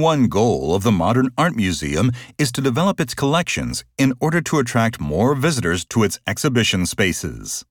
One goal of the Modern Art Museum is to develop its collections in order to attract more visitors to its exhibition spaces.